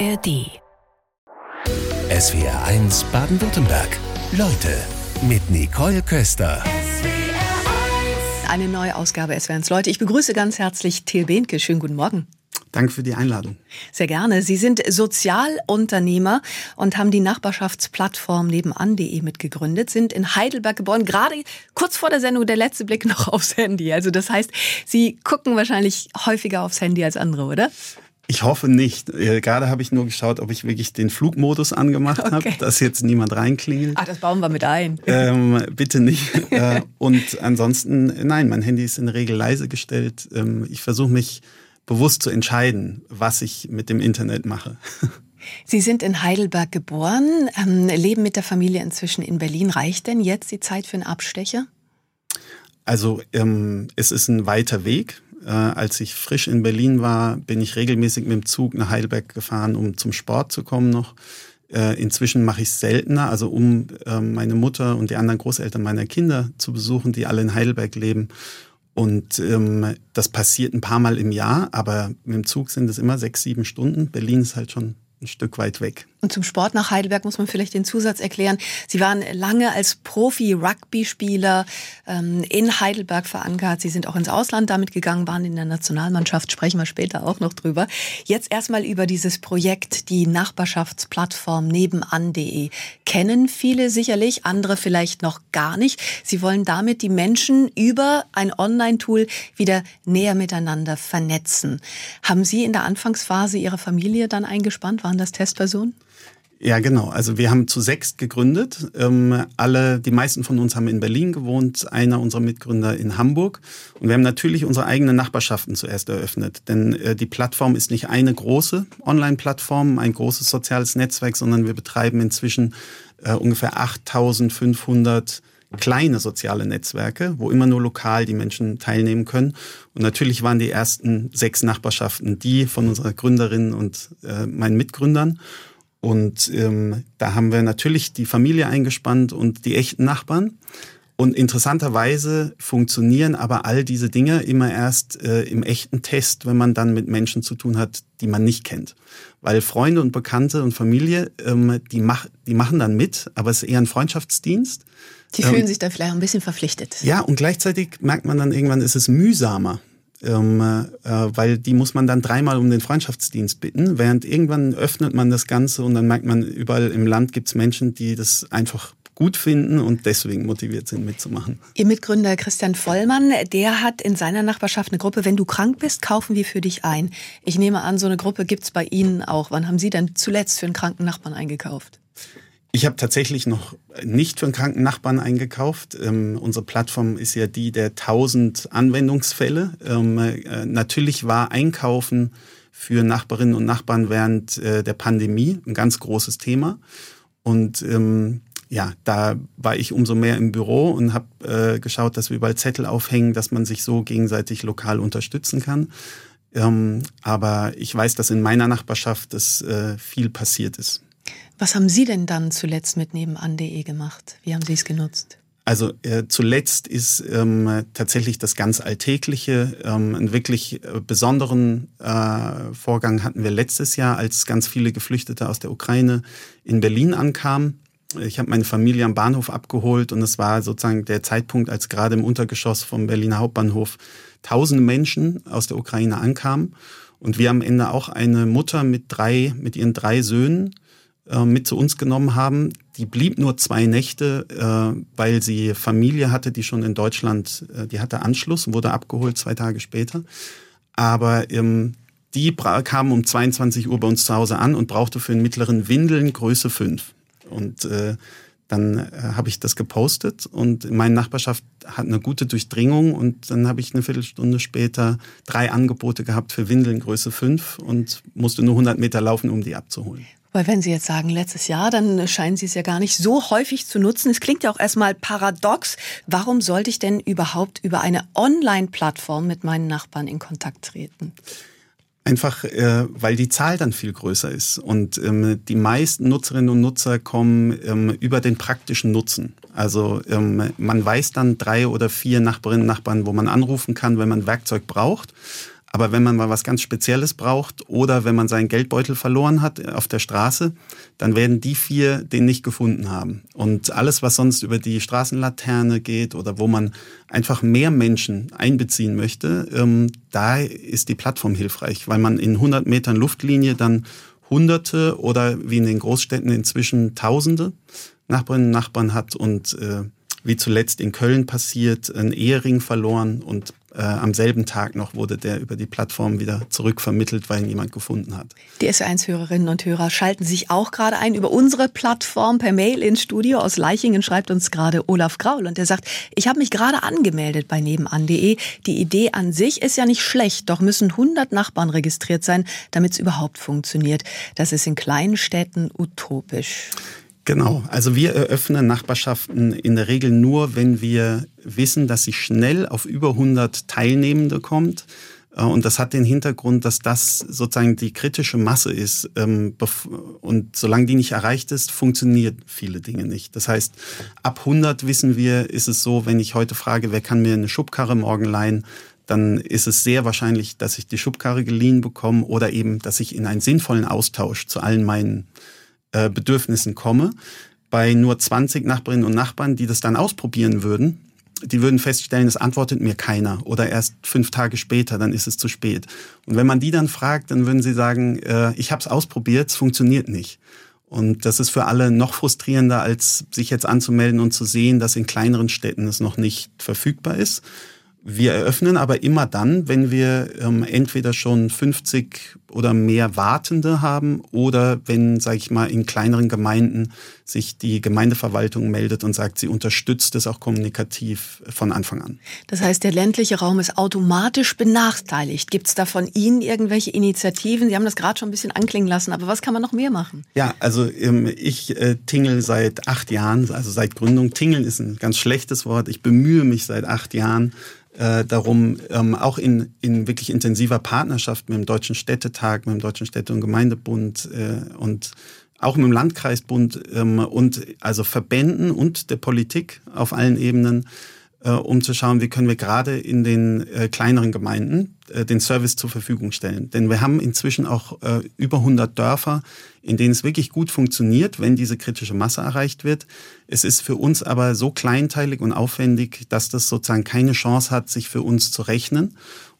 ARD. SWR 1 Baden-Württemberg. Leute mit Nicole Köster. Eine neue Ausgabe SWR 1 Leute. Ich begrüße ganz herzlich Till Behnke. Schönen guten Morgen. Danke für die Einladung. Sehr gerne. Sie sind Sozialunternehmer und haben die Nachbarschaftsplattform nebenan.de mitgegründet, sind in Heidelberg geboren, gerade kurz vor der Sendung der letzte Blick noch aufs Handy. Also das heißt, Sie gucken wahrscheinlich häufiger aufs Handy als andere, oder? Ich hoffe nicht. Äh, gerade habe ich nur geschaut, ob ich wirklich den Flugmodus angemacht okay. habe, dass jetzt niemand reinklingelt. Ach, das bauen wir mit ein. Ähm, bitte nicht. Äh, und ansonsten, nein, mein Handy ist in der Regel leise gestellt. Ähm, ich versuche mich bewusst zu entscheiden, was ich mit dem Internet mache. Sie sind in Heidelberg geboren, ähm, leben mit der Familie inzwischen in Berlin. Reicht denn jetzt die Zeit für einen Abstecher? Also ähm, es ist ein weiter Weg. Äh, als ich frisch in Berlin war, bin ich regelmäßig mit dem Zug nach Heidelberg gefahren, um zum Sport zu kommen noch. Äh, inzwischen mache ich es seltener, also um äh, meine Mutter und die anderen Großeltern meiner Kinder zu besuchen, die alle in Heidelberg leben. Und ähm, das passiert ein paar Mal im Jahr, aber mit dem Zug sind es immer sechs, sieben Stunden. Berlin ist halt schon ein Stück weit weg. Und zum Sport nach Heidelberg muss man vielleicht den Zusatz erklären. Sie waren lange als Profi-Rugby-Spieler ähm, in Heidelberg verankert. Sie sind auch ins Ausland damit gegangen, waren in der Nationalmannschaft, sprechen wir später auch noch drüber. Jetzt erstmal über dieses Projekt, die Nachbarschaftsplattform nebenan.de. Kennen viele sicherlich, andere vielleicht noch gar nicht. Sie wollen damit die Menschen über ein Online-Tool wieder näher miteinander vernetzen. Haben Sie in der Anfangsphase Ihre Familie dann eingespannt? Waren das Testpersonen? Ja, genau. Also wir haben zu sechs gegründet. Ähm, alle, die meisten von uns haben in Berlin gewohnt, einer unserer Mitgründer in Hamburg. Und wir haben natürlich unsere eigenen Nachbarschaften zuerst eröffnet. Denn äh, die Plattform ist nicht eine große Online-Plattform, ein großes soziales Netzwerk, sondern wir betreiben inzwischen äh, ungefähr 8500 kleine soziale Netzwerke, wo immer nur lokal die Menschen teilnehmen können. Und natürlich waren die ersten sechs Nachbarschaften die von unserer Gründerin und äh, meinen Mitgründern. Und ähm, da haben wir natürlich die Familie eingespannt und die echten Nachbarn. Und interessanterweise funktionieren aber all diese Dinge immer erst äh, im echten Test, wenn man dann mit Menschen zu tun hat, die man nicht kennt. Weil Freunde und Bekannte und Familie, ähm, die, mach, die machen dann mit, aber es ist eher ein Freundschaftsdienst. Die fühlen ähm, sich da vielleicht ein bisschen verpflichtet. Ja, und gleichzeitig merkt man dann irgendwann, ist es mühsamer ähm, äh, weil die muss man dann dreimal um den Freundschaftsdienst bitten, während irgendwann öffnet man das Ganze und dann merkt man, überall im Land gibt es Menschen, die das einfach gut finden und deswegen motiviert sind mitzumachen. Ihr Mitgründer Christian Vollmann, der hat in seiner Nachbarschaft eine Gruppe, wenn du krank bist, kaufen wir für dich ein. Ich nehme an, so eine Gruppe gibt es bei Ihnen auch. Wann haben Sie denn zuletzt für einen kranken Nachbarn eingekauft? Ich habe tatsächlich noch nicht für einen kranken Nachbarn eingekauft. Ähm, unsere Plattform ist ja die der 1000 Anwendungsfälle. Ähm, äh, natürlich war Einkaufen für Nachbarinnen und Nachbarn während äh, der Pandemie ein ganz großes Thema. Und ähm, ja, da war ich umso mehr im Büro und habe äh, geschaut, dass wir überall Zettel aufhängen, dass man sich so gegenseitig lokal unterstützen kann. Ähm, aber ich weiß, dass in meiner Nachbarschaft das äh, viel passiert ist. Was haben Sie denn dann zuletzt mit nebenan.de gemacht? Wie haben Sie es genutzt? Also äh, zuletzt ist ähm, tatsächlich das ganz Alltägliche. Ähm, einen wirklich äh, besonderen äh, Vorgang hatten wir letztes Jahr, als ganz viele Geflüchtete aus der Ukraine in Berlin ankamen. Ich habe meine Familie am Bahnhof abgeholt und es war sozusagen der Zeitpunkt, als gerade im Untergeschoss vom Berliner Hauptbahnhof tausende Menschen aus der Ukraine ankamen. Und wir am Ende auch eine Mutter mit drei, mit ihren drei Söhnen äh, mit zu uns genommen haben. Die blieb nur zwei Nächte, äh, weil sie Familie hatte, die schon in Deutschland, äh, die hatte Anschluss und wurde abgeholt zwei Tage später. Aber ähm, die kam um 22 Uhr bei uns zu Hause an und brauchte für einen mittleren Windeln Größe 5. Und äh, dann äh, habe ich das gepostet und meine Nachbarschaft hat eine gute Durchdringung und dann habe ich eine Viertelstunde später drei Angebote gehabt für Windeln Größe 5 und musste nur 100 Meter laufen, um die abzuholen. Weil wenn Sie jetzt sagen letztes Jahr, dann scheinen Sie es ja gar nicht so häufig zu nutzen. Es klingt ja auch erstmal paradox. Warum sollte ich denn überhaupt über eine Online-Plattform mit meinen Nachbarn in Kontakt treten? Einfach, äh, weil die Zahl dann viel größer ist. Und ähm, die meisten Nutzerinnen und Nutzer kommen ähm, über den praktischen Nutzen. Also ähm, man weiß dann drei oder vier Nachbarinnen und Nachbarn, wo man anrufen kann, wenn man Werkzeug braucht. Aber wenn man mal was ganz Spezielles braucht oder wenn man seinen Geldbeutel verloren hat auf der Straße, dann werden die vier den nicht gefunden haben. Und alles, was sonst über die Straßenlaterne geht oder wo man einfach mehr Menschen einbeziehen möchte, ähm, da ist die Plattform hilfreich, weil man in 100 Metern Luftlinie dann Hunderte oder wie in den Großstädten inzwischen Tausende Nachbarinnen und Nachbarn hat und äh, wie zuletzt in Köln passiert, ein Ehering verloren und äh, am selben Tag noch wurde der über die Plattform wieder zurückvermittelt, weil ihn jemand gefunden hat. Die S1-Hörerinnen und Hörer schalten sich auch gerade ein über unsere Plattform per Mail ins Studio. Aus Leichingen schreibt uns gerade Olaf Graul und der sagt, ich habe mich gerade angemeldet bei nebenan.de. Die Idee an sich ist ja nicht schlecht, doch müssen 100 Nachbarn registriert sein, damit es überhaupt funktioniert. Das ist in kleinen Städten utopisch. Genau, also wir eröffnen Nachbarschaften in der Regel nur, wenn wir wissen, dass sie schnell auf über 100 Teilnehmende kommt. Äh, und das hat den Hintergrund, dass das sozusagen die kritische Masse ist. Ähm, und solange die nicht erreicht ist, funktioniert viele Dinge nicht. Das heißt, ab 100 wissen wir, ist es so, wenn ich heute frage, wer kann mir eine Schubkarre morgen leihen, dann ist es sehr wahrscheinlich, dass ich die Schubkarre geliehen bekomme oder eben, dass ich in einen sinnvollen Austausch zu allen meinen äh, Bedürfnissen komme. Bei nur 20 Nachbarinnen und Nachbarn, die das dann ausprobieren würden, die würden feststellen, es antwortet mir keiner oder erst fünf Tage später, dann ist es zu spät. Und wenn man die dann fragt, dann würden sie sagen, äh, ich habe es ausprobiert, es funktioniert nicht. Und das ist für alle noch frustrierender, als sich jetzt anzumelden und zu sehen, dass in kleineren Städten es noch nicht verfügbar ist. Wir eröffnen aber immer dann, wenn wir ähm, entweder schon 50 oder mehr Wartende haben oder wenn, sage ich mal, in kleineren Gemeinden sich die Gemeindeverwaltung meldet und sagt, sie unterstützt es auch kommunikativ von Anfang an. Das heißt, der ländliche Raum ist automatisch benachteiligt. Gibt es da von Ihnen irgendwelche Initiativen? Sie haben das gerade schon ein bisschen anklingen lassen, aber was kann man noch mehr machen? Ja, also ähm, ich äh, tingle seit acht Jahren, also seit Gründung. Tingeln ist ein ganz schlechtes Wort. Ich bemühe mich seit acht Jahren äh, darum, ähm, auch in, in wirklich intensiver Partnerschaft mit dem Deutschen Städtetag, mit dem Deutschen Städte- und Gemeindebund äh, und auch mit dem Landkreisbund ähm, und also Verbänden und der Politik auf allen Ebenen äh, um zu schauen, wie können wir gerade in den äh, kleineren Gemeinden äh, den Service zur Verfügung stellen. Denn wir haben inzwischen auch äh, über 100 Dörfer, in denen es wirklich gut funktioniert, wenn diese kritische Masse erreicht wird. Es ist für uns aber so kleinteilig und aufwendig, dass das sozusagen keine Chance hat, sich für uns zu rechnen.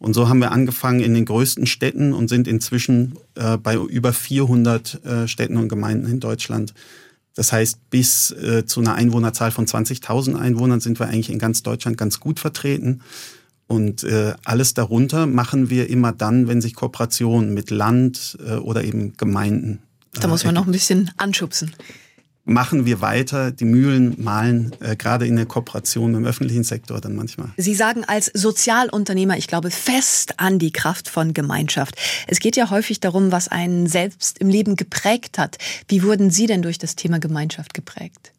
Und so haben wir angefangen in den größten Städten und sind inzwischen äh, bei über 400 äh, Städten und Gemeinden in Deutschland das heißt, bis äh, zu einer Einwohnerzahl von 20.000 Einwohnern sind wir eigentlich in ganz Deutschland ganz gut vertreten. Und äh, alles darunter machen wir immer dann, wenn sich Kooperationen mit Land äh, oder eben Gemeinden. Äh, da muss man noch ein bisschen anschubsen machen wir weiter. Die Mühlen malen äh, gerade in der Kooperation im öffentlichen Sektor dann manchmal. Sie sagen als Sozialunternehmer, ich glaube fest an die Kraft von Gemeinschaft. Es geht ja häufig darum, was einen selbst im Leben geprägt hat. Wie wurden Sie denn durch das Thema Gemeinschaft geprägt?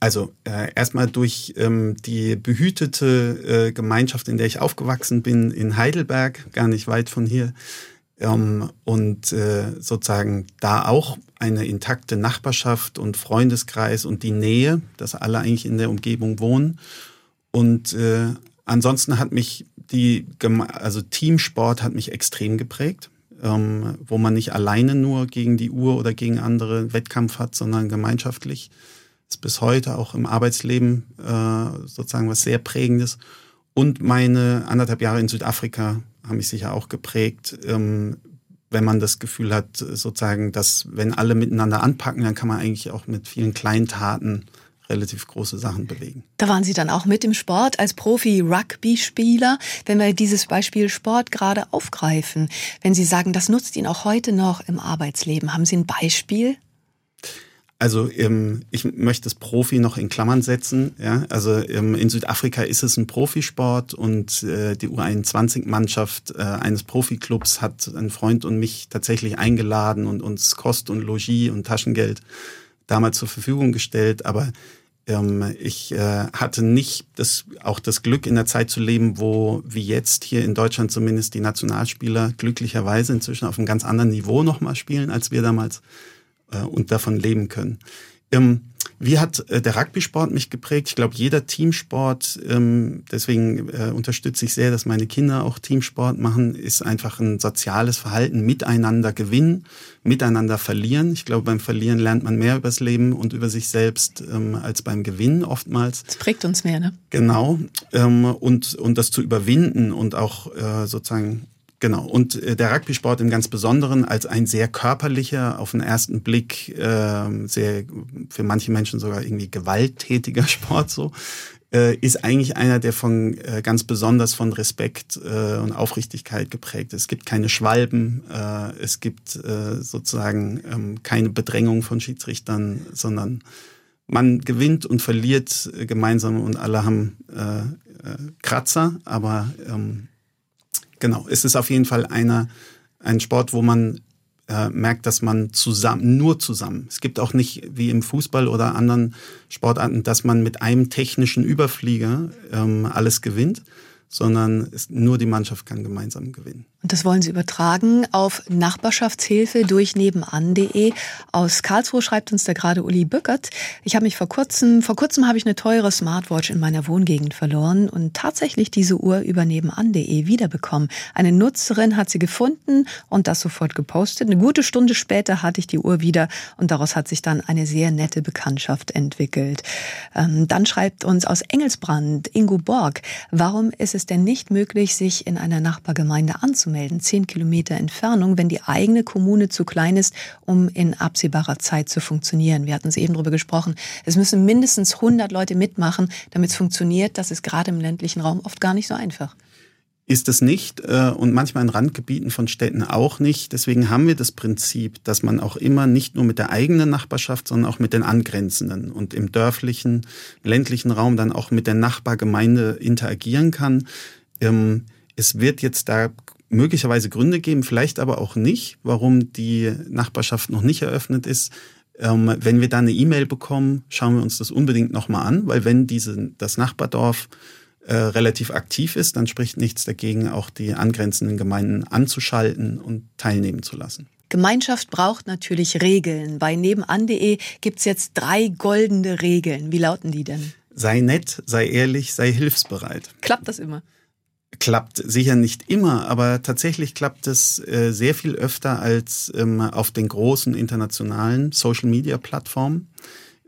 Also äh, erstmal durch ähm, die behütete äh, Gemeinschaft, in der ich aufgewachsen bin, in Heidelberg, gar nicht weit von hier. Ähm, und äh, sozusagen da auch eine intakte Nachbarschaft und Freundeskreis und die Nähe, dass alle eigentlich in der Umgebung wohnen. Und äh, ansonsten hat mich die, also Teamsport hat mich extrem geprägt, ähm, wo man nicht alleine nur gegen die Uhr oder gegen andere Wettkampf hat, sondern gemeinschaftlich. Ist bis heute auch im Arbeitsleben äh, sozusagen was sehr Prägendes. Und meine anderthalb Jahre in Südafrika haben mich sicher auch geprägt, ähm, wenn man das Gefühl hat, sozusagen, dass wenn alle miteinander anpacken, dann kann man eigentlich auch mit vielen kleinen Taten relativ große Sachen bewegen. Da waren Sie dann auch mit im Sport als Profi-Rugby-Spieler. Wenn wir dieses Beispiel Sport gerade aufgreifen, wenn Sie sagen, das nutzt Ihnen auch heute noch im Arbeitsleben, haben Sie ein Beispiel? Also ähm, ich möchte das Profi noch in Klammern setzen. Ja? Also ähm, in Südafrika ist es ein Profisport und äh, die U21-Mannschaft äh, eines Profiklubs hat ein Freund und mich tatsächlich eingeladen und uns Kost und Logis und Taschengeld damals zur Verfügung gestellt. Aber ähm, ich äh, hatte nicht das, auch das Glück, in der Zeit zu leben, wo wie jetzt hier in Deutschland zumindest die Nationalspieler glücklicherweise inzwischen auf einem ganz anderen Niveau nochmal spielen, als wir damals äh, und davon leben können. Ähm, Wie hat äh, der Rugby-Sport mich geprägt? Ich glaube, jeder Teamsport, ähm, deswegen äh, unterstütze ich sehr, dass meine Kinder auch Teamsport machen, ist einfach ein soziales Verhalten, miteinander gewinnen, miteinander verlieren. Ich glaube, beim Verlieren lernt man mehr übers Leben und über sich selbst ähm, als beim Gewinnen oftmals. Das prägt uns mehr, ne? Genau. Ähm, und, und das zu überwinden und auch äh, sozusagen Genau. Und äh, der Rugby-Sport im ganz Besonderen als ein sehr körperlicher, auf den ersten Blick äh, sehr für manche Menschen sogar irgendwie gewalttätiger Sport so, äh, ist eigentlich einer, der von äh, ganz besonders von Respekt äh, und Aufrichtigkeit geprägt ist. Es gibt keine Schwalben, äh, es gibt äh, sozusagen ähm, keine Bedrängung von Schiedsrichtern, sondern man gewinnt und verliert äh, gemeinsam und alle haben äh, äh, Kratzer, aber ähm, Genau, es ist auf jeden Fall einer, ein Sport, wo man äh, merkt, dass man zusammen, nur zusammen. Es gibt auch nicht wie im Fußball oder anderen Sportarten, dass man mit einem technischen Überflieger ähm, alles gewinnt, sondern es, nur die Mannschaft kann gemeinsam gewinnen. Und das wollen Sie übertragen auf Nachbarschaftshilfe durch nebenan.de. Aus Karlsruhe schreibt uns da gerade Uli Bückert. Ich habe mich vor kurzem, vor kurzem habe ich eine teure Smartwatch in meiner Wohngegend verloren und tatsächlich diese Uhr über nebenan.de wiederbekommen. Eine Nutzerin hat sie gefunden und das sofort gepostet. Eine gute Stunde später hatte ich die Uhr wieder und daraus hat sich dann eine sehr nette Bekanntschaft entwickelt. Ähm, dann schreibt uns aus Engelsbrand Ingo Borg, warum ist es denn nicht möglich, sich in einer Nachbargemeinde anzumelden? Anmelden, zehn Kilometer Entfernung, wenn die eigene Kommune zu klein ist, um in absehbarer Zeit zu funktionieren. Wir hatten es eben darüber gesprochen. Es müssen mindestens 100 Leute mitmachen, damit es funktioniert. Das ist gerade im ländlichen Raum oft gar nicht so einfach ist es nicht äh, und manchmal in Randgebieten von Städten auch nicht. Deswegen haben wir das Prinzip, dass man auch immer nicht nur mit der eigenen Nachbarschaft, sondern auch mit den angrenzenden und im dörflichen, ländlichen Raum dann auch mit der Nachbargemeinde interagieren kann. Ähm, es wird jetzt da möglicherweise Gründe geben, vielleicht aber auch nicht, warum die Nachbarschaft noch nicht eröffnet ist. Ähm, wenn wir da eine E-Mail bekommen, schauen wir uns das unbedingt nochmal an, weil wenn diese, das Nachbardorf äh, relativ aktiv ist, dann spricht nichts dagegen, auch die angrenzenden Gemeinden anzuschalten und teilnehmen zu lassen. Gemeinschaft braucht natürlich Regeln. Bei nebenan.de gibt es jetzt drei goldene Regeln. Wie lauten die denn? Sei nett, sei ehrlich, sei hilfsbereit. Klappt das immer? Klappt sicher nicht immer, aber tatsächlich klappt es äh, sehr viel öfter als ähm, auf den großen internationalen Social-Media-Plattformen.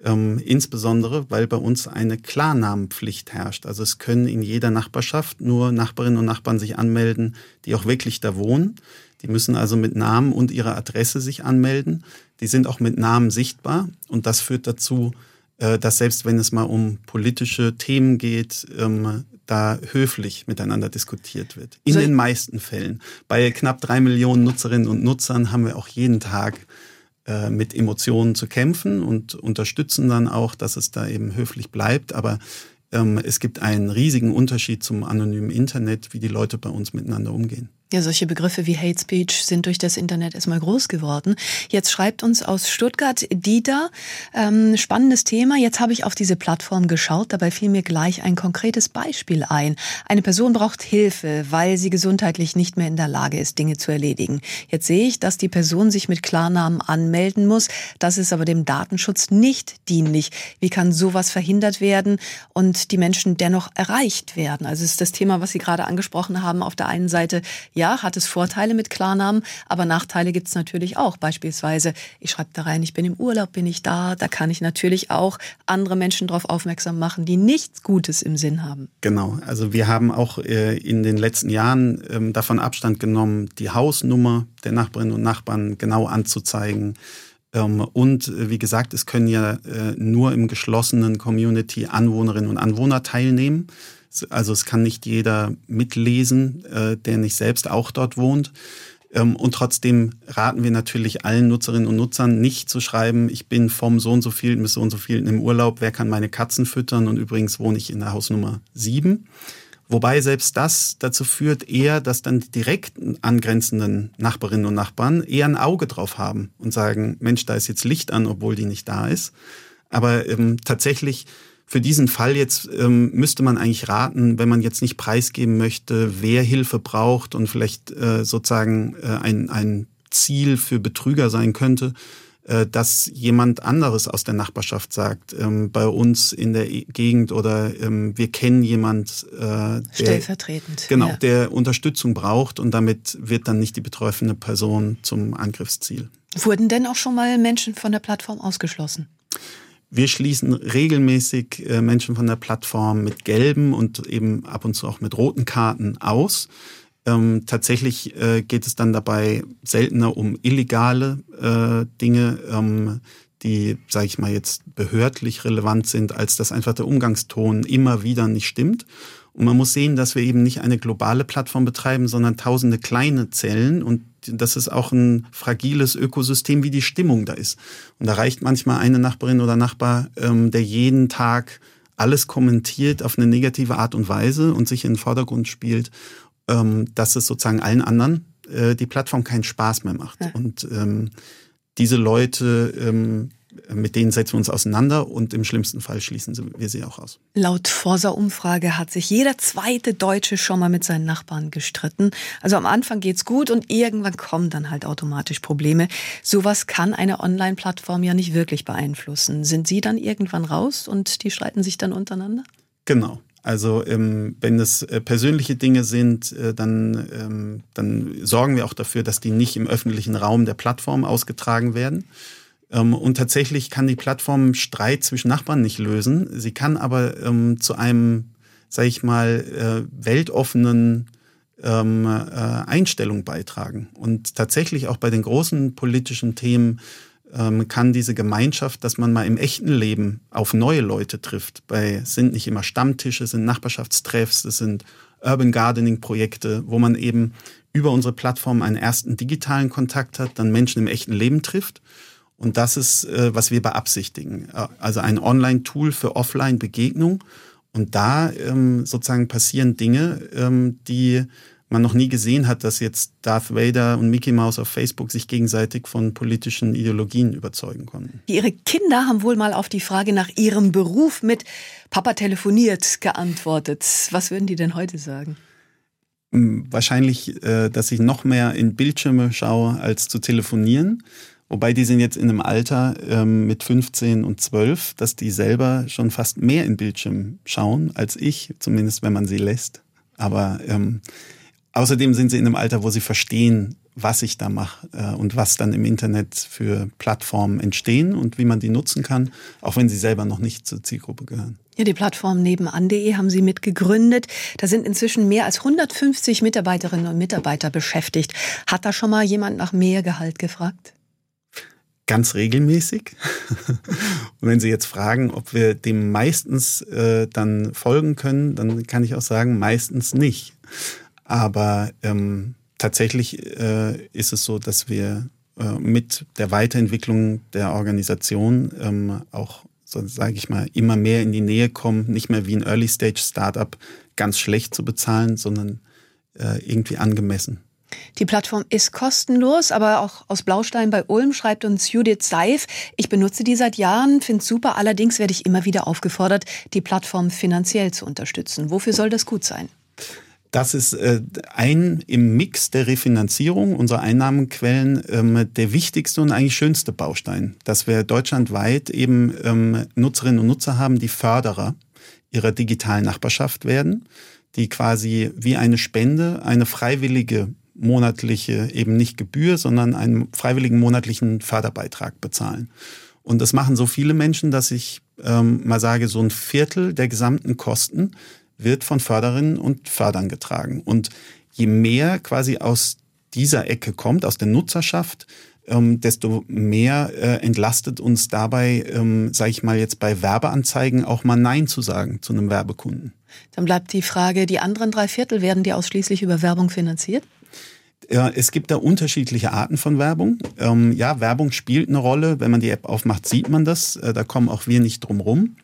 Ähm, insbesondere, weil bei uns eine Klarnamenpflicht herrscht. Also es können in jeder Nachbarschaft nur Nachbarinnen und Nachbarn sich anmelden, die auch wirklich da wohnen. Die müssen also mit Namen und ihrer Adresse sich anmelden. Die sind auch mit Namen sichtbar und das führt dazu, äh, dass selbst wenn es mal um politische Themen geht, ähm, da höflich miteinander diskutiert wird. In den meisten Fällen. Bei knapp drei Millionen Nutzerinnen und Nutzern haben wir auch jeden Tag äh, mit Emotionen zu kämpfen und unterstützen dann auch, dass es da eben höflich bleibt. Aber ähm, es gibt einen riesigen Unterschied zum anonymen Internet, wie die Leute bei uns miteinander umgehen. Ja, solche Begriffe wie Hate Speech sind durch das Internet erstmal groß geworden. Jetzt schreibt uns aus Stuttgart Dieter, ähm, spannendes Thema. Jetzt habe ich auf diese Plattform geschaut, dabei fiel mir gleich ein konkretes Beispiel ein. Eine Person braucht Hilfe, weil sie gesundheitlich nicht mehr in der Lage ist, Dinge zu erledigen. Jetzt sehe ich, dass die Person sich mit Klarnamen anmelden muss. Das ist aber dem Datenschutz nicht dienlich. Wie kann sowas verhindert werden und die Menschen dennoch erreicht werden? Also ist das Thema, was Sie gerade angesprochen haben. Auf der einen Seite ja, hat es Vorteile mit Klarnamen, aber Nachteile gibt es natürlich auch. Beispielsweise, ich schreibe da rein, ich bin im Urlaub, bin ich da. Da kann ich natürlich auch andere Menschen darauf aufmerksam machen, die nichts Gutes im Sinn haben. Genau, also wir haben auch äh, in den letzten Jahren ähm, davon Abstand genommen, die Hausnummer der Nachbarinnen und Nachbarn genau anzuzeigen. Ähm, und äh, wie gesagt, es können ja äh, nur im geschlossenen Community Anwohnerinnen und Anwohner teilnehmen. Also es kann nicht jeder mitlesen, äh, der nicht selbst auch dort wohnt. Ähm, und trotzdem raten wir natürlich allen Nutzerinnen und Nutzern nicht zu schreiben, ich bin vom so und so viel bis so und so viel im Urlaub, wer kann meine Katzen füttern und übrigens wohne ich in der Hausnummer 7. Wobei selbst das dazu führt eher, dass dann die direkt angrenzenden Nachbarinnen und Nachbarn eher ein Auge drauf haben und sagen, Mensch, da ist jetzt Licht an, obwohl die nicht da ist. Aber ähm, tatsächlich für diesen Fall jetzt ähm, müsste man eigentlich raten, wenn man jetzt nicht preisgeben möchte, wer Hilfe braucht und vielleicht äh, sozusagen äh, ein, ein Ziel für Betrüger sein könnte, äh, dass jemand anderes aus der Nachbarschaft sagt, ähm, bei uns in der Gegend oder ähm, wir kennen jemand, äh, der, stellvertretend, genau, ja. der Unterstützung braucht und damit wird dann nicht die betroffene Person zum Angriffsziel. Wurden denn auch schon mal Menschen von der Plattform ausgeschlossen? Wir schließen regelmäßig äh, Menschen von der Plattform mit gelben und eben ab und zu auch mit roten Karten aus. Ähm, tatsächlich äh, geht es dann dabei seltener um illegale äh, Dinge, ähm, die, sage ich mal, jetzt behördlich relevant sind, als dass einfach der Umgangston immer wieder nicht stimmt. Und man muss sehen, dass wir eben nicht eine globale Plattform betreiben, sondern tausende kleine Zellen und das ist auch ein fragiles Ökosystem, wie die Stimmung da ist. Und da reicht manchmal eine Nachbarin oder Nachbar, ähm, der jeden Tag alles kommentiert auf eine negative Art und Weise und sich in den Vordergrund spielt, ähm, dass es sozusagen allen anderen äh, die Plattform keinen Spaß mehr macht. Ja. Und ähm, diese Leute ähm, mit denen setzen wir uns auseinander und im schlimmsten Fall schließen wir sie auch aus. Laut Forsa-Umfrage hat sich jeder zweite Deutsche schon mal mit seinen Nachbarn gestritten. Also am Anfang geht's gut und irgendwann kommen dann halt automatisch Probleme. Sowas kann eine Online-Plattform ja nicht wirklich beeinflussen. Sind Sie dann irgendwann raus und die streiten sich dann untereinander? Genau. Also ähm, wenn es äh, persönliche Dinge sind, äh, dann, ähm, dann sorgen wir auch dafür, dass die nicht im öffentlichen Raum der Plattform ausgetragen werden. Ähm, und tatsächlich kann die Plattform Streit zwischen Nachbarn nicht lösen. Sie kann aber ähm, zu einem, sage ich mal, äh, weltoffenen ähm, äh, Einstellung beitragen. Und tatsächlich auch bei den großen politischen Themen ähm, kann diese Gemeinschaft, dass man mal im echten Leben auf neue Leute trifft. Bei sind nicht immer Stammtische, sind Nachbarschaftstreffs, es sind Urban Gardening Projekte, wo man eben über unsere Plattform einen ersten digitalen Kontakt hat, dann Menschen im echten Leben trifft und das ist, äh, was wir beabsichtigen. Äh, also ein Online-Tool für Offline-Begegnung. Und da ähm, sozusagen passieren Dinge, ähm, die man noch nie gesehen hat, dass jetzt Darth Vader und Mickey Mouse auf Facebook sich gegenseitig von politischen Ideologien überzeugen konnten. Ihre Kinder haben wohl mal auf die Frage nach ihrem Beruf mit Papa telefoniert geantwortet. Was würden die denn heute sagen? Hm, wahrscheinlich, äh, dass ich noch mehr in Bildschirme schaue, als zu telefonieren. Wobei die sind jetzt in einem Alter ähm, mit 15 und 12, dass die selber schon fast mehr in Bildschirm schauen als ich, zumindest wenn man sie lässt. Aber ähm, außerdem sind sie in einem Alter, wo sie verstehen, was ich da mache äh, und was dann im Internet für Plattformen entstehen und wie man die nutzen kann, auch wenn sie selber noch nicht zur Zielgruppe gehören. Ja, die Plattform nebenan.de haben Sie mitgegründet. Da sind inzwischen mehr als 150 Mitarbeiterinnen und Mitarbeiter beschäftigt. Hat da schon mal jemand nach mehr Gehalt gefragt? Ganz regelmäßig. Und wenn Sie jetzt fragen, ob wir dem meistens äh, dann folgen können, dann kann ich auch sagen, meistens nicht. Aber ähm, tatsächlich äh, ist es so, dass wir äh, mit der Weiterentwicklung der Organisation ähm, auch, so sage ich mal, immer mehr in die Nähe kommen, nicht mehr wie ein Early-Stage-Startup ganz schlecht zu bezahlen, sondern äh, irgendwie angemessen. Die Plattform ist kostenlos, aber auch aus Blaustein bei Ulm schreibt uns Judith Seif. Ich benutze die seit Jahren, finde super. Allerdings werde ich immer wieder aufgefordert, die Plattform finanziell zu unterstützen. Wofür soll das gut sein? Das ist äh, ein im Mix der Refinanzierung unserer Einnahmenquellen ähm, der wichtigste und eigentlich schönste Baustein, dass wir deutschlandweit eben ähm, Nutzerinnen und Nutzer haben, die Förderer ihrer digitalen Nachbarschaft werden, die quasi wie eine Spende eine freiwillige monatliche, eben nicht Gebühr, sondern einen freiwilligen monatlichen Förderbeitrag bezahlen. Und das machen so viele Menschen, dass ich ähm, mal sage, so ein Viertel der gesamten Kosten wird von Förderinnen und Fördern getragen. Und je mehr quasi aus dieser Ecke kommt, aus der Nutzerschaft, ähm, desto mehr äh, entlastet uns dabei, ähm, sage ich mal jetzt bei Werbeanzeigen auch mal Nein zu sagen zu einem Werbekunden. Dann bleibt die Frage, die anderen drei Viertel werden die ausschließlich über Werbung finanziert? Es gibt da unterschiedliche Arten von Werbung. Ähm, ja, Werbung spielt eine Rolle. Wenn man die App aufmacht, sieht man das. Äh, da kommen auch wir nicht drum rum.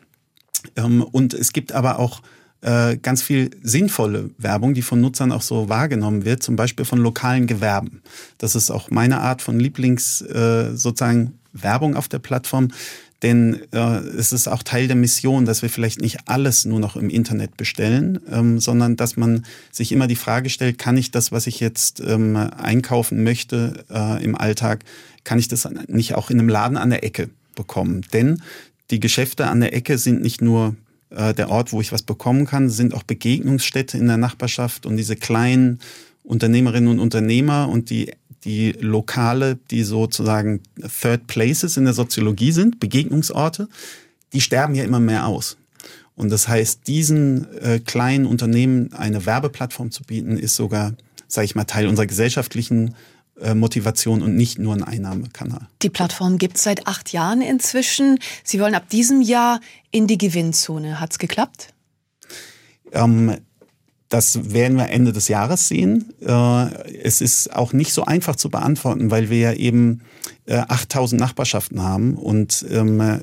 Ähm, und es gibt aber auch äh, ganz viel sinnvolle Werbung, die von Nutzern auch so wahrgenommen wird, zum Beispiel von lokalen Gewerben. Das ist auch meine Art von Lieblings äh, sozusagen Werbung auf der Plattform Denn äh, es ist auch Teil der Mission, dass wir vielleicht nicht alles nur noch im Internet bestellen, ähm, sondern dass man sich immer die Frage stellt, kann ich das, was ich jetzt ähm, einkaufen möchte äh, im Alltag, kann ich das nicht auch in einem Laden an der Ecke bekommen? Denn die Geschäfte an der Ecke sind nicht nur äh, der Ort, wo ich was bekommen kann, sind auch Begegnungsstätte in der Nachbarschaft und diese kleinen Unternehmerinnen und Unternehmer und die die Lokale, die sozusagen Third Places in der Soziologie sind, Begegnungsorte, die sterben ja immer mehr aus. Und das heißt, diesen äh, kleinen Unternehmen eine Werbeplattform zu bieten, ist sogar, sage ich mal, Teil unserer gesellschaftlichen äh, Motivation und nicht nur ein Einnahmekanal. Die Plattform gibt es seit acht Jahren inzwischen. Sie wollen ab diesem Jahr in die Gewinnzone. Hat's geklappt? Ähm, das werden wir Ende des Jahres sehen. Äh, es ist auch nicht so einfach zu beantworten, weil wir ja eben 8000 äh, Nachbarschaften haben und ähm, äh,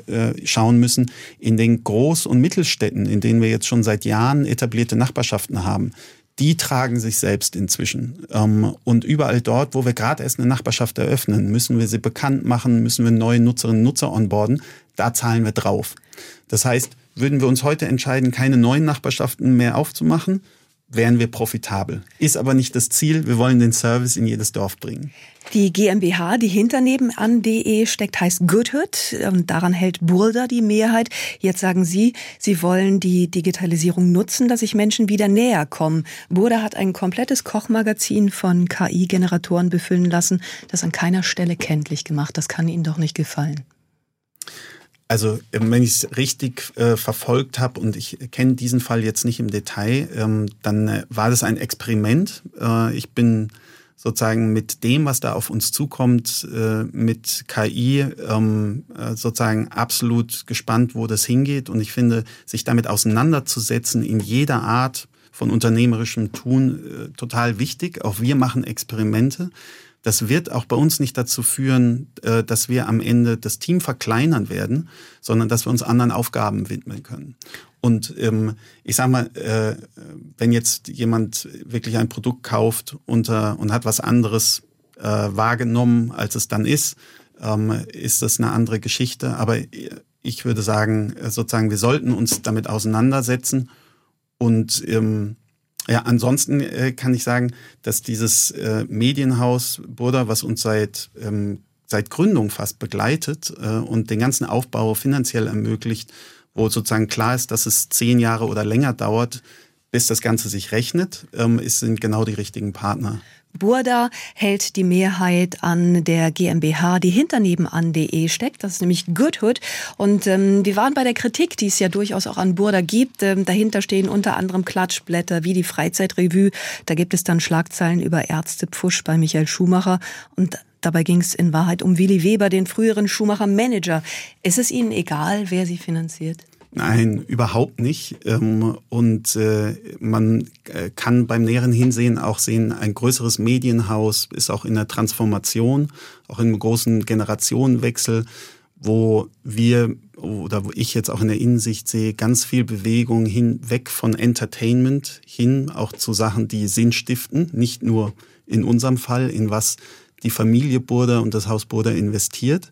schauen müssen, in den Groß- und Mittelstädten, in denen wir jetzt schon seit Jahren etablierte Nachbarschaften haben, die tragen sich selbst inzwischen. Ähm, und überall dort, wo wir gerade erst eine Nachbarschaft eröffnen, müssen wir sie bekannt machen, müssen wir neue Nutzerinnen und Nutzer onboarden. Da zahlen wir drauf. Das heißt, würden wir uns heute entscheiden, keine neuen Nachbarschaften mehr aufzumachen, wären wir profitabel. Ist aber nicht das Ziel. Wir wollen den Service in jedes Dorf bringen. Die GmbH, die hinter nebenan.de steckt, heißt Goodhood und daran hält Burda die Mehrheit. Jetzt sagen Sie, Sie wollen die Digitalisierung nutzen, dass sich Menschen wieder näher kommen. Burda hat ein komplettes Kochmagazin von KI-Generatoren befüllen lassen, das an keiner Stelle kenntlich gemacht. Das kann Ihnen doch nicht gefallen. Also ähm, wenn ich es richtig äh, verfolgt habe und ich kenne diesen Fall jetzt nicht im Detail, ähm, dann äh, war das ein Experiment. Äh, ich bin sozusagen mit dem, was da auf uns zukommt, äh, mit KI ähm, äh, sozusagen absolut gespannt, wo das hingeht. Und ich finde, sich damit auseinanderzusetzen in jeder Art von unternehmerischem Tun äh, total wichtig. Auch wir machen Experimente. Das wird auch bei uns nicht dazu führen, äh, dass wir am Ende das Team verkleinern werden, sondern dass wir uns anderen Aufgaben widmen können. Und ähm, ich sage mal, äh, wenn jetzt jemand wirklich ein Produkt kauft und, äh, und hat was anderes äh, wahrgenommen, als es dann ist, ähm, ist das eine andere Geschichte. Aber ich würde sagen, sozusagen, wir sollten uns damit auseinandersetzen und ähm, ja, ansonsten äh, kann ich sagen, dass dieses äh, Medienhaus Burda, was uns seit, ähm, seit Gründung fast begleitet äh, und den ganzen Aufbau finanziell ermöglicht, wo sozusagen klar ist, dass es zehn Jahre oder länger dauert, bis das Ganze sich rechnet, ähm, ist, sind genau die richtigen Partner. Burda hält die Mehrheit an der GmbH, die hinter nebenan.de steckt. Das ist nämlich Goodhood. Und ähm, wir waren bei der Kritik, die es ja durchaus auch an Burda gibt. Ähm, dahinter stehen unter anderem Klatschblätter wie die Freizeitrevue. Da gibt es dann Schlagzeilen über Ärztepfusch bei Michael Schumacher. Und Dabei ging es in Wahrheit um Willi Weber, den früheren Schumacher-Manager. Ist es Ihnen egal, wer Sie finanziert? Nein, überhaupt nicht. Ähm, und äh, man äh, kann beim näheren Hinsehen auch sehen, ein größeres Medienhaus ist auch in der Transformation, auch in einem großen Generationenwechsel, wo wir oder wo ich jetzt auch in der Innensicht sehe, ganz viel Bewegung hinweg von Entertainment hin auch zu Sachen, die Sinn stiften, nicht nur in unserem Fall, in was die Familie Burda und das Haus Burda investiert.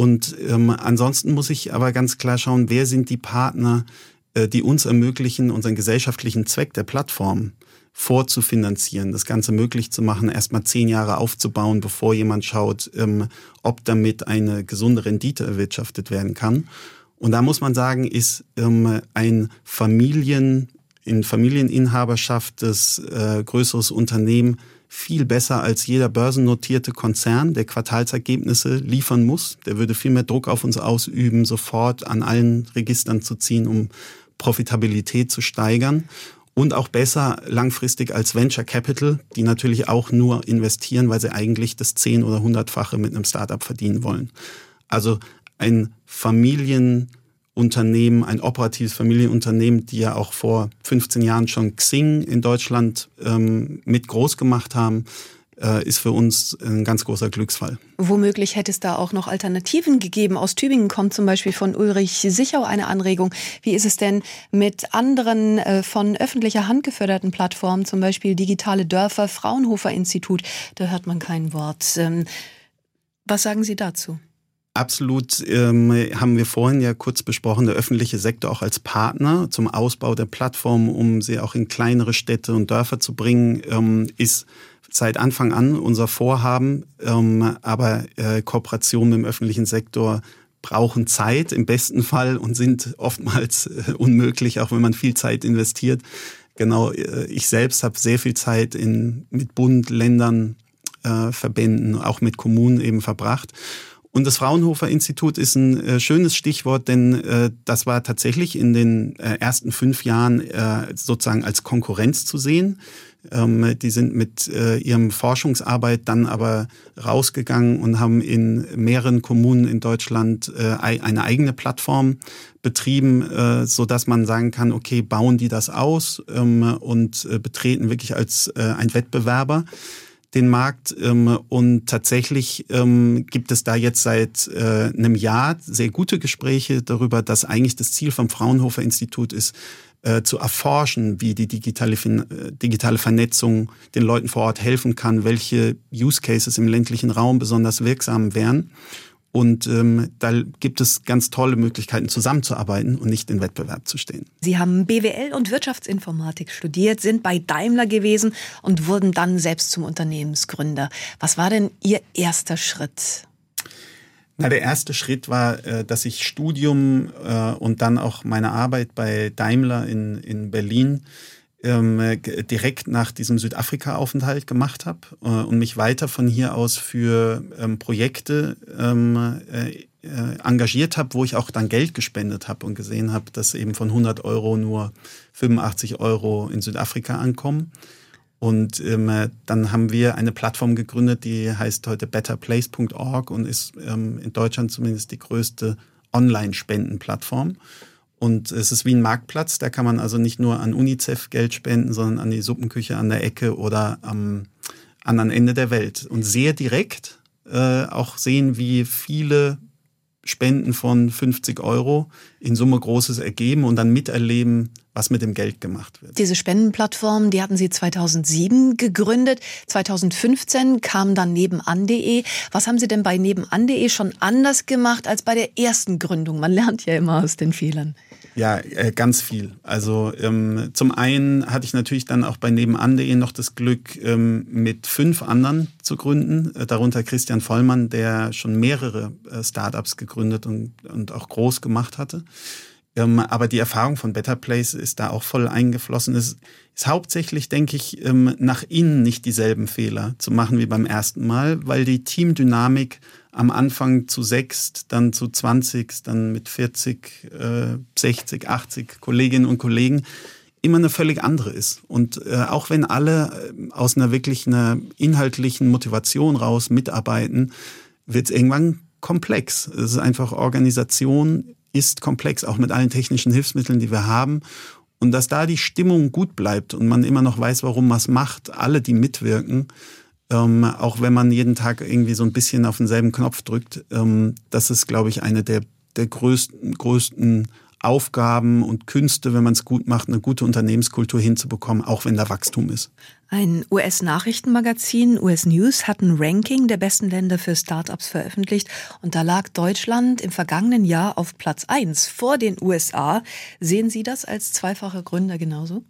Und ähm, ansonsten muss ich aber ganz klar schauen, wer sind die Partner, äh, die uns ermöglichen, unseren gesellschaftlichen Zweck der Plattform vorzufinanzieren, das Ganze möglich zu machen, erstmal zehn Jahre aufzubauen, bevor jemand schaut, ähm, ob damit eine gesunde Rendite erwirtschaftet werden kann. Und da muss man sagen, ist ähm, ein Familien, in Familieninhaberschaft des äh, größeres Unternehmen viel besser als jeder börsennotierte Konzern, der Quartalsergebnisse liefern muss. Der würde viel mehr Druck auf uns ausüben, sofort an allen Registern zu ziehen, um Profitabilität zu steigern. Und auch besser langfristig als Venture Capital, die natürlich auch nur investieren, weil sie eigentlich das zehn- oder hundertfache mit einem Startup verdienen wollen. Also ein Familien Unternehmen, ein operatives Familienunternehmen, die ja auch vor 15 Jahren schon Xing in Deutschland ähm, mit groß gemacht haben, äh, ist für uns ein ganz großer Glücksfall. Womöglich hätte es da auch noch Alternativen gegeben. Aus Tübingen kommt zum Beispiel von Ulrich Sichau eine Anregung. Wie ist es denn mit anderen äh, von öffentlicher Hand geförderten Plattformen, zum Beispiel Digitale Dörfer, Fraunhofer Institut? Da hört man kein Wort. Ähm, was sagen Sie dazu? Absolut ähm, haben wir vorhin ja kurz besprochen, der öffentliche Sektor auch als Partner zum Ausbau der Plattform, um sie auch in kleinere Städte und Dörfer zu bringen, ähm, ist seit Anfang an unser Vorhaben. Ähm, aber äh, Kooperation mit dem öffentlichen Sektor brauchen Zeit im besten Fall und sind oftmals äh, unmöglich, auch wenn man viel Zeit investiert. Genau, äh, ich selbst habe sehr viel Zeit in, mit Bund, Ländern, äh, Verbänden, auch mit Kommunen eben verbracht. Und das Fraunhofer Institut ist ein äh, schönes Stichwort, denn äh, das war tatsächlich in den äh, ersten fünf Jahren äh, sozusagen als Konkurrenz zu sehen. Ähm, die sind mit äh, ihrem Forschungsarbeit dann aber rausgegangen und haben in mehreren Kommunen in Deutschland äh, eine eigene Plattform betrieben, äh, so dass man sagen kann, okay, bauen die das aus ähm, und äh, betreten wirklich als äh, ein Wettbewerber den Markt. Ähm, und tatsächlich ähm, gibt es da jetzt seit äh, einem Jahr sehr gute Gespräche darüber, dass eigentlich das Ziel vom Fraunhofer Institut ist, äh, zu erforschen, wie die digitale, äh, digitale Vernetzung den Leuten vor Ort helfen kann, welche Use Cases im ländlichen Raum besonders wirksam wären. Und ähm, da gibt es ganz tolle Möglichkeiten, zusammenzuarbeiten und nicht in Wettbewerb zu stehen. Sie haben BWL und Wirtschaftsinformatik studiert, sind bei Daimler gewesen und wurden dann selbst zum Unternehmensgründer. Was war denn Ihr erster Schritt? Na, der erste Schritt war, äh, dass ich Studium äh, und dann auch meine Arbeit bei Daimler in, in Berlin ähm, direkt nach diesem Südafrika-Aufenthalt gemacht habe äh, und mich weiter von hier aus für ähm, Projekte ähm, äh, engagiert habe, wo ich auch dann Geld gespendet habe und gesehen habe, dass eben von 100 Euro nur 85 Euro in Südafrika ankommen. Und ähm, dann haben wir eine Plattform gegründet, die heißt heute betterplace.org und ist ähm, in Deutschland zumindest die größte Online-Spendenplattform. Und es ist wie ein Marktplatz, da kann man also nicht nur an UNICEF Geld spenden, sondern an die Suppenküche an der Ecke oder am anderen Ende der Welt. Und sehr direkt äh, auch sehen, wie viele Spenden von 50 Euro in Summe Großes ergeben und dann miterleben, was mit dem Geld gemacht wird. Diese Spendenplattform, die hatten Sie 2007 gegründet. 2015 kam dann nebenan.de. Was haben Sie denn bei nebenan.de schon anders gemacht als bei der ersten Gründung? Man lernt ja immer aus den Fehlern. Ja, äh, ganz viel. Also ähm, zum einen hatte ich natürlich dann auch bei nebenan.de noch das Glück, ähm, mit fünf anderen zu gründen, äh, darunter Christian Vollmann, der schon mehrere äh, Startups gegründet und, und auch groß gemacht hatte. Ähm, aber die Erfahrung von Better Place ist da auch voll eingeflossen. Es ist hauptsächlich, denke ich, ähm, nach innen nicht dieselben Fehler zu machen wie beim ersten Mal, weil die Teamdynamik am Anfang zu sechs, dann zu 20, dann mit 40, äh, 60, 80 Kolleginnen und Kollegen immer eine völlig andere ist. Und äh, auch wenn alle äh, aus einer wirklich einer inhaltlichen Motivation raus mitarbeiten, wird es irgendwann komplex. Es ist einfach Organisation ist komplex, auch mit allen technischen Hilfsmitteln, die wir haben. Und dass da die Stimmung gut bleibt und man immer noch weiß, warum man es macht, alle, die mitwirken, ähm, auch wenn man jeden Tag irgendwie so ein bisschen auf denselben Knopf drückt, ähm, das ist, glaube ich, eine der, der größten, größten Aufgaben und Künste, wenn man es gut macht, eine gute Unternehmenskultur hinzubekommen, auch wenn da Wachstum ist. Ein US-Nachrichtenmagazin, US News, hat ein Ranking der besten Länder für Startups veröffentlicht und da lag Deutschland im vergangenen Jahr auf Platz 1 vor den USA. Sehen Sie das als zweifacher Gründer genauso?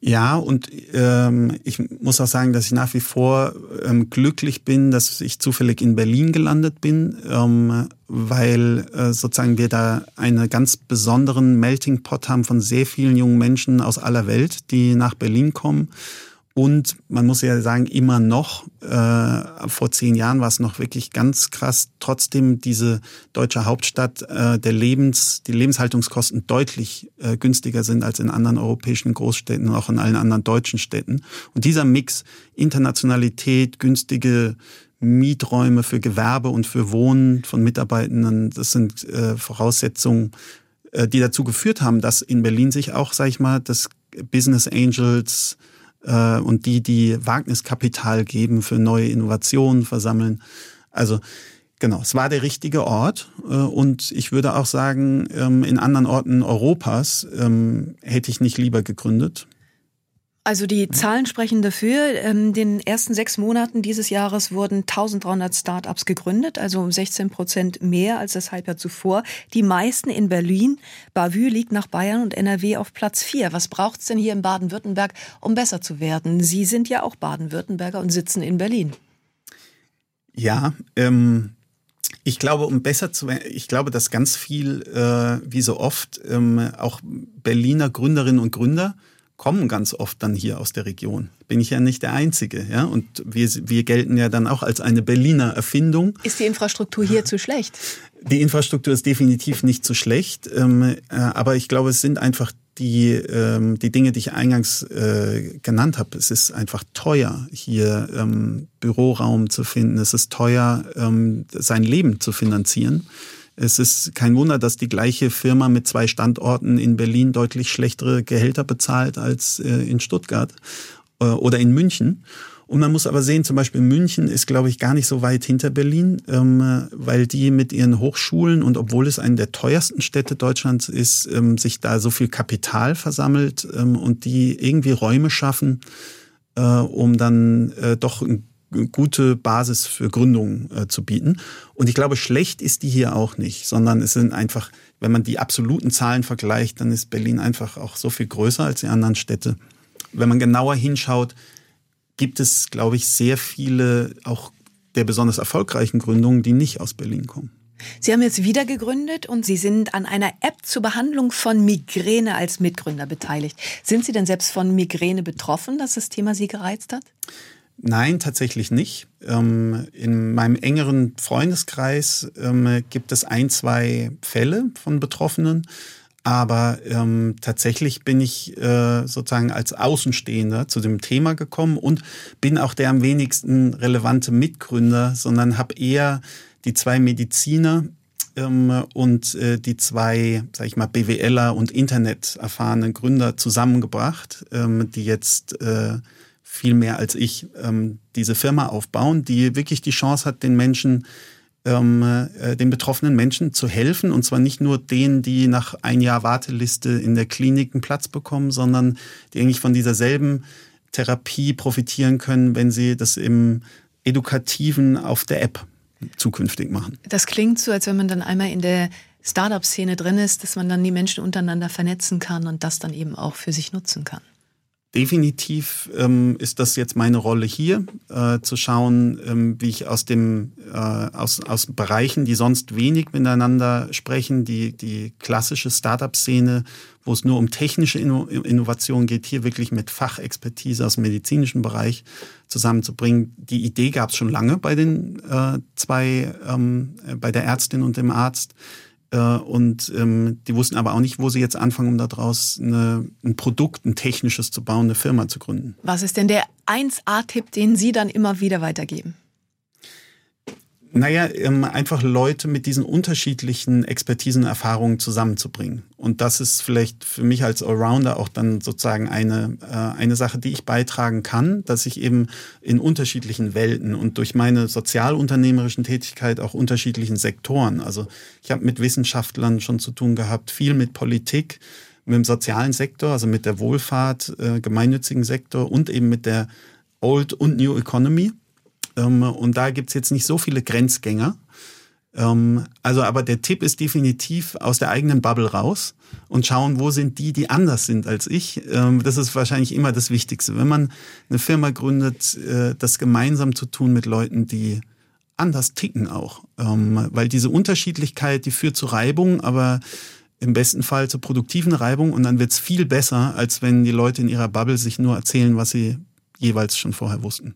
Ja, und ähm, ich muss auch sagen, dass ich nach wie vor ähm, glücklich bin, dass ich zufällig in Berlin gelandet bin, ähm, weil äh, sozusagen wir da einen ganz besonderen Melting Pot haben von sehr vielen jungen Menschen aus aller Welt, die nach Berlin kommen und man muss ja sagen, immer noch, äh, vor zehn Jahren war es noch wirklich ganz krass, trotzdem diese deutsche Hauptstadt, äh, der Lebens, die Lebenshaltungskosten deutlich äh, günstiger sind als in anderen europäischen Großstädten und auch in allen anderen deutschen Städten. Und dieser Mix, Internationalität, günstige Mieträume für Gewerbe und für Wohnen von Mitarbeitenden, das sind äh, Voraussetzungen, äh, die dazu geführt haben, dass in Berlin sich auch, sag ich mal, das Business Angels, äh, und die, die Wagniskapital geben für neue Innovationen versammeln. Also genau, es war der richtige Ort äh, und ich würde auch sagen, ähm, in anderen Orten Europas ähm, hätte ich nicht lieber gegründet. Also die Zahlen sprechen dafür. In ähm, den ersten sechs Monaten dieses Jahres wurden 1300 Startups gegründet, also um 16 Prozent mehr als das Halbjahr zuvor. Die meisten in Berlin. Bavü liegt nach Bayern und NRW auf Platz vier. Was braucht es denn hier in Baden-Württemberg, um besser zu werden? Sie sind ja auch Baden-Württemberger und sitzen in Berlin. Ja, ähm, ich glaube, um besser zu werden, ich glaube, dass ganz viel, äh, wie so oft, ähm, auch Berliner Gründerinnen und Gründer kommen ganz oft dann hier aus der Region. Bin ich ja nicht der Einzige, ja. Und wir, wir gelten ja dann auch als eine Berliner Erfindung. Ist die Infrastruktur hier zu schlecht? Die Infrastruktur ist definitiv nicht zu schlecht, ähm, äh, aber ich glaube, es sind einfach die, ähm, die Dinge, die ich eingangs äh, genannt habe. Es ist einfach teuer, hier ähm, Büroraum zu finden. Es ist teuer, ähm, sein Leben zu finanzieren. Es ist kein Wunder, dass die gleiche Firma mit zwei Standorten in Berlin deutlich schlechtere Gehälter bezahlt als äh, in Stuttgart äh, oder in München. Und man muss aber sehen, zum Beispiel München ist, glaube ich, gar nicht so weit hinter Berlin, ähm, weil die mit ihren Hochschulen und obwohl es eine der teuersten Städte Deutschlands ist, ähm, sich da so viel Kapital versammelt ähm, und die irgendwie Räume schaffen, äh, um dann doch ein gute Basis für Gründungen äh, zu bieten. Und ich glaube, schlecht ist die hier auch nicht, sondern es sind einfach, wenn man die absoluten Zahlen vergleicht, dann ist Berlin einfach auch so viel größer als die anderen Städte. Wenn man genauer hinschaut, gibt es, glaube ich, sehr viele auch der besonders erfolgreichen Gründungen, die nicht aus Berlin kommen. Sie haben jetzt wieder gegründet und Sie sind an einer App zur Behandlung von Migräne als Mitgründer beteiligt. Sind Sie denn selbst von Migräne betroffen, dass das Thema Sie gereizt hat? Nein, tatsächlich nicht. Ähm, in meinem engeren Freundeskreis ähm, gibt es ein, zwei Fälle von Betroffenen. Aber ähm, tatsächlich bin ich äh, sozusagen als Außenstehender zu dem Thema gekommen und bin auch der am wenigsten relevante Mitgründer, sondern habe eher die zwei Mediziner ähm, und äh, die zwei, sag ich mal, BWLer und Internet erfahrenen Gründer zusammengebracht, ähm, die jetzt äh, viel mehr als ich ähm, diese Firma aufbauen, die wirklich die Chance hat, den Menschen, ähm, äh, den betroffenen Menschen zu helfen. Und zwar nicht nur denen, die nach ein Jahr Warteliste in der Klinik einen Platz bekommen, sondern die eigentlich von dieser selben Therapie profitieren können, wenn sie das im Edukativen auf der App zukünftig machen. Das klingt so, als wenn man dann einmal in der Startup-Szene drin ist, dass man dann die Menschen untereinander vernetzen kann und das dann eben auch für sich nutzen kann. Definitiv ähm, ist das jetzt meine Rolle hier, äh, zu schauen, ähm, wie ich aus dem äh, aus, aus Bereichen, die sonst wenig miteinander sprechen, die die klassische Startup-Szene, wo es nur um technische Inno Innovation geht, hier wirklich mit Fachexpertise aus dem medizinischen Bereich zusammenzubringen. Die Idee gab es schon lange bei den äh, zwei, ähm, bei der Ärztin und dem Arzt. Äh, und ähm, die wussten aber auch nicht, wo sie jetzt anfangen, um daraus eine, ein Produkt, ein technisches zu bauen, eine Firma zu gründen. Was ist denn der 1A-Tipp, den Sie dann immer wieder weitergeben? Naja, ähm, einfach Leute mit diesen unterschiedlichen Expertisen und Erfahrungen zusammenzubringen. Und das ist vielleicht für mich als Allrounder auch dann sozusagen eine, äh, eine Sache, die ich beitragen kann, dass ich eben in unterschiedlichen Welten und durch meine sozialunternehmerischen Tätigkeit auch unterschiedlichen Sektoren, also ich habe mit Wissenschaftlern schon zu tun gehabt, viel mit Politik, mit dem sozialen Sektor, also mit der Wohlfahrt, äh, gemeinnützigen Sektor und eben mit der Old und New Economy. Ähm, und da gibt's jetzt nicht so viele Grenzgänger. Ähm, also, aber der Tipp ist definitiv aus der eigenen Bubble raus und schauen, wo sind die, die anders sind als ich. Ähm, das ist wahrscheinlich immer das Wichtigste. Wenn man eine Firma gründet, äh, das gemeinsam zu tun mit Leuten, die anders ticken auch. weil diese Unterschiedlichkeit, die führt zu Reibung, aber im besten Fall zu produktiven Reibung und dann wird's viel besser, als wenn die Leute in ihrer Bubble sich nur erzählen, was sie jeweils schon vorher wussten.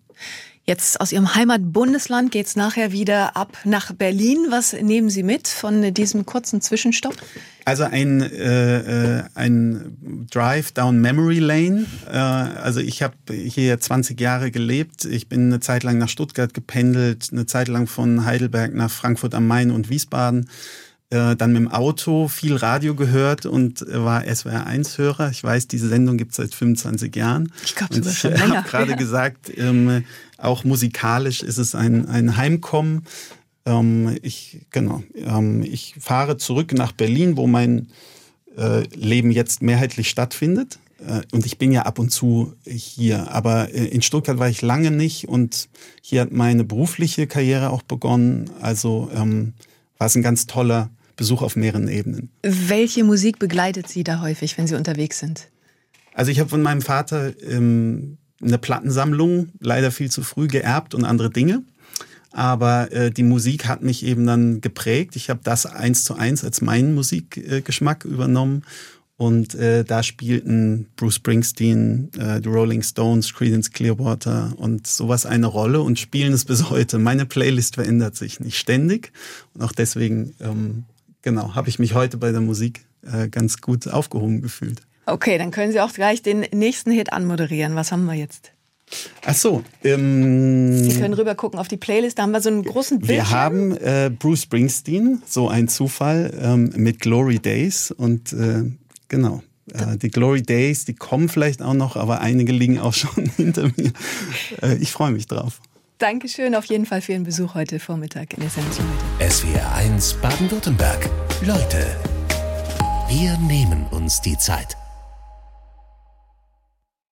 Jetzt aus Ihrem Heimatbundesland geht es nachher wieder ab nach Berlin. Was nehmen Sie mit von diesem kurzen Zwischenstopp? Also ein, äh, äh ein Drive down Memory Lane. Äh, also ich habe hier 20 Jahre gelebt. Ich bin eine Zeit lang nach Stuttgart gependelt, eine Zeit lang von Heidelberg nach Frankfurt am Main und Wiesbaden äh, dann mit dem Auto viel Radio gehört und war SWR1-Hörer. Ich weiß, diese Sendung gibt es seit 25 Jahren. Ich glaube sogar schon länger. Ich habe gerade ja. gesagt, ähm, auch musikalisch ist es ein, ein Heimkommen. Ähm, ich, genau, ähm, ich fahre zurück nach Berlin, wo mein äh, Leben jetzt mehrheitlich stattfindet. äh, und ich bin ja ab und zu hier, aber äh, in Stuttgart war ich lange nicht und hier hat meine berufliche Karriere auch begonnen. Also ähm, war es ein ganz toller Besuch auf mehreren Ebenen. Welche Musik begleitet Sie da häufig, wenn Sie unterwegs sind? Also ich habe von meinem Vater ähm, eine Plattensammlung, leider viel zu früh geerbt und andere Dinge. Aber äh, die Musik hat mich eben dann geprägt. Ich habe das eins zu eins als meinen Musikgeschmack äh, übernommen. Und äh, da spielten Bruce Springsteen, äh, The Rolling Stones, Creedence Clearwater und sowas eine Rolle und spielen es bis heute. Meine Playlist verändert sich nicht ständig. Und auch deswegen, ähm, genau, habe ich mich heute bei der Musik äh, ganz gut aufgehoben gefühlt. Okay, dann können Sie auch gleich den nächsten Hit anmoderieren. Was haben wir jetzt? Ach so. Ähm, Sie können rüber gucken auf die Playlist. Da haben wir so einen großen Bildschirm. Wir haben äh, Bruce Springsteen, so ein Zufall, ähm, mit Glory Days. Und äh, genau, äh, die Glory Days, die kommen vielleicht auch noch, aber einige liegen auch schon hinter mir. Äh, ich freue mich drauf. Dankeschön auf jeden Fall für Ihren Besuch heute Vormittag in der Sendung. SWR 1 Baden-Württemberg. Leute, wir nehmen uns die Zeit.